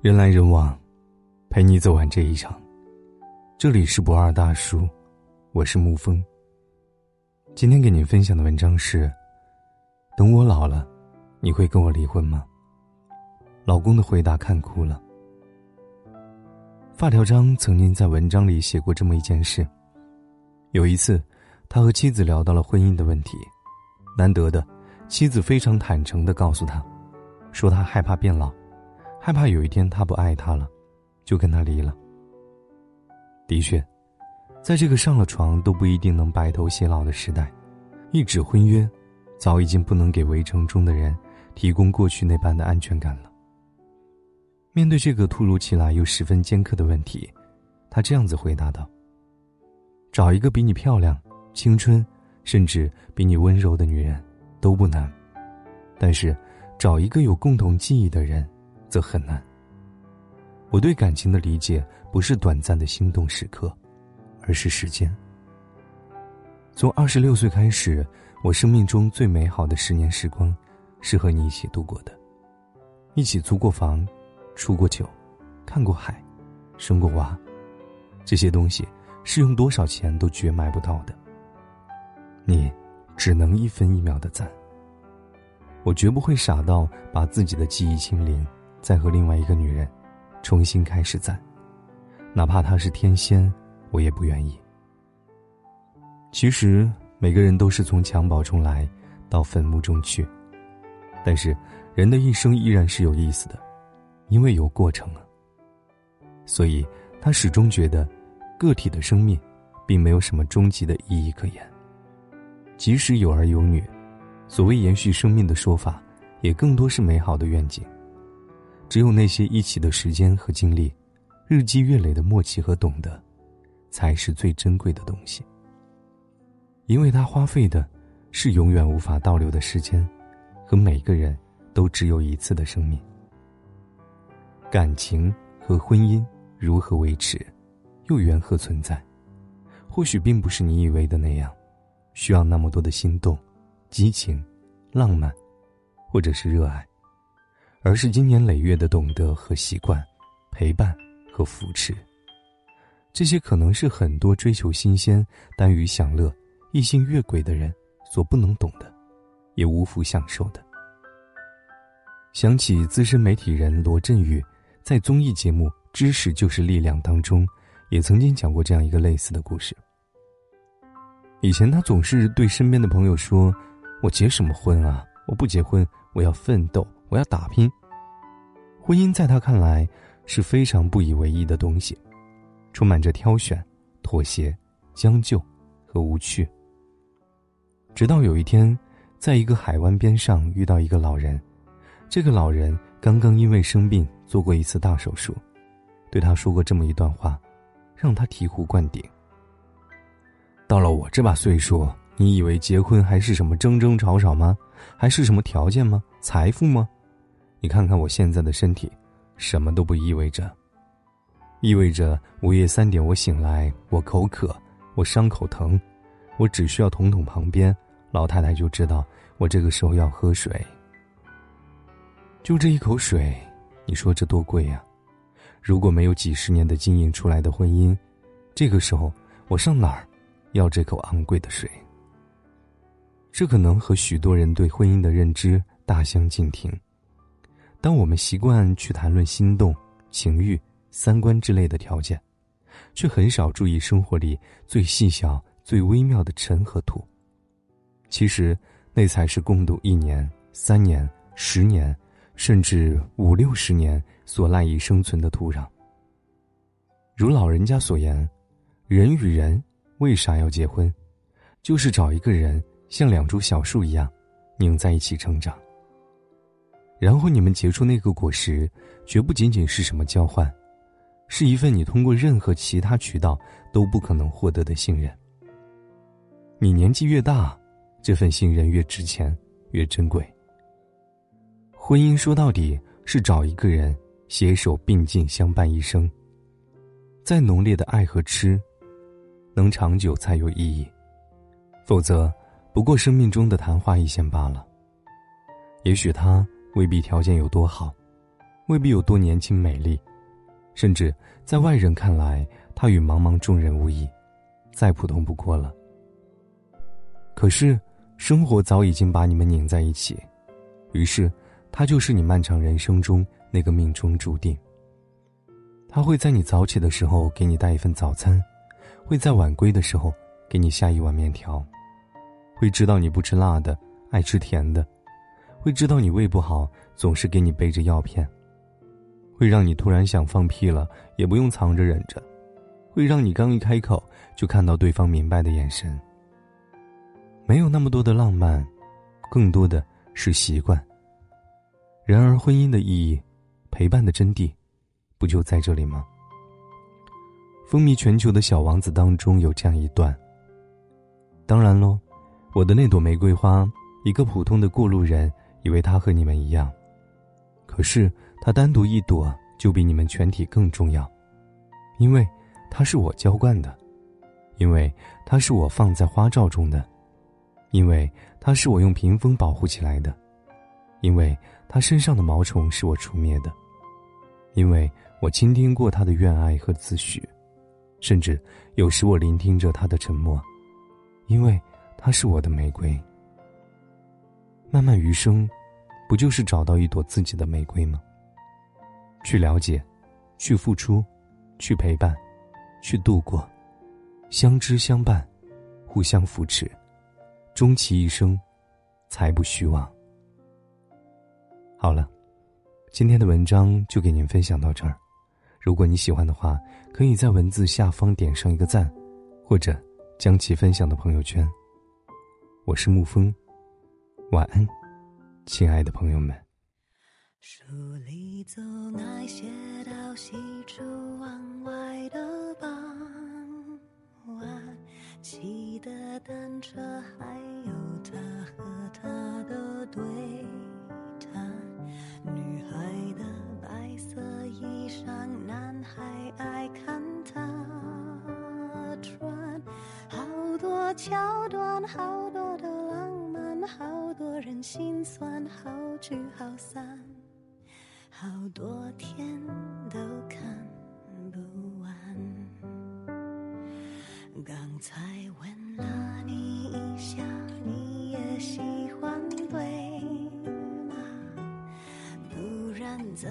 人来人往，陪你走完这一场。这里是不二大叔，我是沐风。今天给您分享的文章是：等我老了，你会跟我离婚吗？老公的回答看哭了。发条张曾经在文章里写过这么一件事：有一次，他和妻子聊到了婚姻的问题，难得的，妻子非常坦诚的告诉他，说他害怕变老。害怕有一天他不爱她了，就跟他离了。的确，在这个上了床都不一定能白头偕老的时代，一纸婚约，早已经不能给围城中的人提供过去那般的安全感了。面对这个突如其来又十分尖刻的问题，他这样子回答道：“找一个比你漂亮、青春，甚至比你温柔的女人，都不难，但是，找一个有共同记忆的人。”则很难。我对感情的理解不是短暂的心动时刻，而是时间。从二十六岁开始，我生命中最美好的十年时光，是和你一起度过的。一起租过房，出过酒，看过海，生过娃，这些东西是用多少钱都绝买不到的。你，只能一分一秒的赞。我绝不会傻到把自己的记忆清零。再和另外一个女人重新开始赞，哪怕她是天仙，我也不愿意。其实每个人都是从襁褓中来到坟墓中去，但是人的一生依然是有意思的，因为有过程啊。所以他始终觉得，个体的生命并没有什么终极的意义可言。即使有儿有女，所谓延续生命的说法，也更多是美好的愿景。只有那些一起的时间和经历，日积月累的默契和懂得，才是最珍贵的东西。因为它花费的，是永远无法倒流的时间，和每个人都只有一次的生命。感情和婚姻如何维持，又缘何存在？或许并不是你以为的那样，需要那么多的心动、激情、浪漫，或者是热爱。而是经年累月的懂得和习惯，陪伴和扶持。这些可能是很多追求新鲜、耽于享乐、异性越轨的人所不能懂的，也无福享受的。想起资深媒体人罗振宇在综艺节目《知识就是力量》当中，也曾经讲过这样一个类似的故事。以前他总是对身边的朋友说：“我结什么婚啊？我不结婚，我要奋斗。”我要打拼。婚姻在他看来是非常不以为意的东西，充满着挑选、妥协、将就和无趣。直到有一天，在一个海湾边上遇到一个老人，这个老人刚刚因为生病做过一次大手术，对他说过这么一段话，让他醍醐灌顶。到了我这把岁数，你以为结婚还是什么争争吵吵吗？还是什么条件吗？财富吗？你看看我现在的身体，什么都不意味着。意味着午夜三点我醒来，我口渴，我伤口疼，我只需要捅捅旁边老太太就知道我这个时候要喝水。就这一口水，你说这多贵呀？如果没有几十年的经营出来的婚姻，这个时候我上哪儿要这口昂贵的水？这可能和许多人对婚姻的认知大相径庭。当我们习惯去谈论心动、情欲、三观之类的条件，却很少注意生活里最细小、最微妙的尘和土。其实，那才是共度一年、三年、十年，甚至五六十年所赖以生存的土壤。如老人家所言，人与人为啥要结婚？就是找一个人像两株小树一样，拧在一起成长。然后你们结出那个果实，绝不仅仅是什么交换，是一份你通过任何其他渠道都不可能获得的信任。你年纪越大，这份信任越值钱，越珍贵。婚姻说到底是找一个人携手并进相伴一生。再浓烈的爱和痴，能长久才有意义，否则不过生命中的昙花一现罢了。也许他。未必条件有多好，未必有多年轻美丽，甚至在外人看来，他与茫茫众人无异，再普通不过了。可是，生活早已经把你们拧在一起，于是，他就是你漫长人生中那个命中注定。他会在你早起的时候给你带一份早餐，会在晚归的时候给你下一碗面条，会知道你不吃辣的，爱吃甜的，会知道你胃不好，总是给你背着药片，会让你突然想放屁了也不用藏着忍着，会让你刚一开口就看到对方明白的眼神。没有那么多的浪漫，更多的是习惯。然而，婚姻的意义，陪伴的真谛，不就在这里吗？风靡全球的小王子当中有这样一段。当然喽，我的那朵玫瑰花，一个普通的过路人以为它和你们一样，可是它单独一朵就比你们全体更重要，因为它是我浇灌的，因为它是我放在花罩中的。因为它是我用屏风保护起来的，因为它身上的毛虫是我除灭的，因为我倾听过它的怨爱和自诩，甚至有时我聆听着它的沉默，因为它是我的玫瑰。漫漫余生，不就是找到一朵自己的玫瑰吗？去了解，去付出，去陪伴，去度过，相知相伴，互相扶持。终其一生，才不虚妄。好了，今天的文章就给您分享到这儿。如果你喜欢的话，可以在文字下方点上一个赞，或者将其分享到朋友圈。我是沐风，晚安，亲爱的朋友们。书里总爱写到西出望外的傍晚。骑的单车，还有他和她的对谈。女孩的白色衣裳，男孩爱看她穿。好多桥段，好，人心酸，好聚好散，好多天都看不完。刚才吻了你一下，你也喜欢对吗？不然怎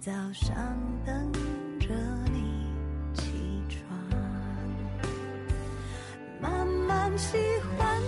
早上等着你起床。慢慢喜欢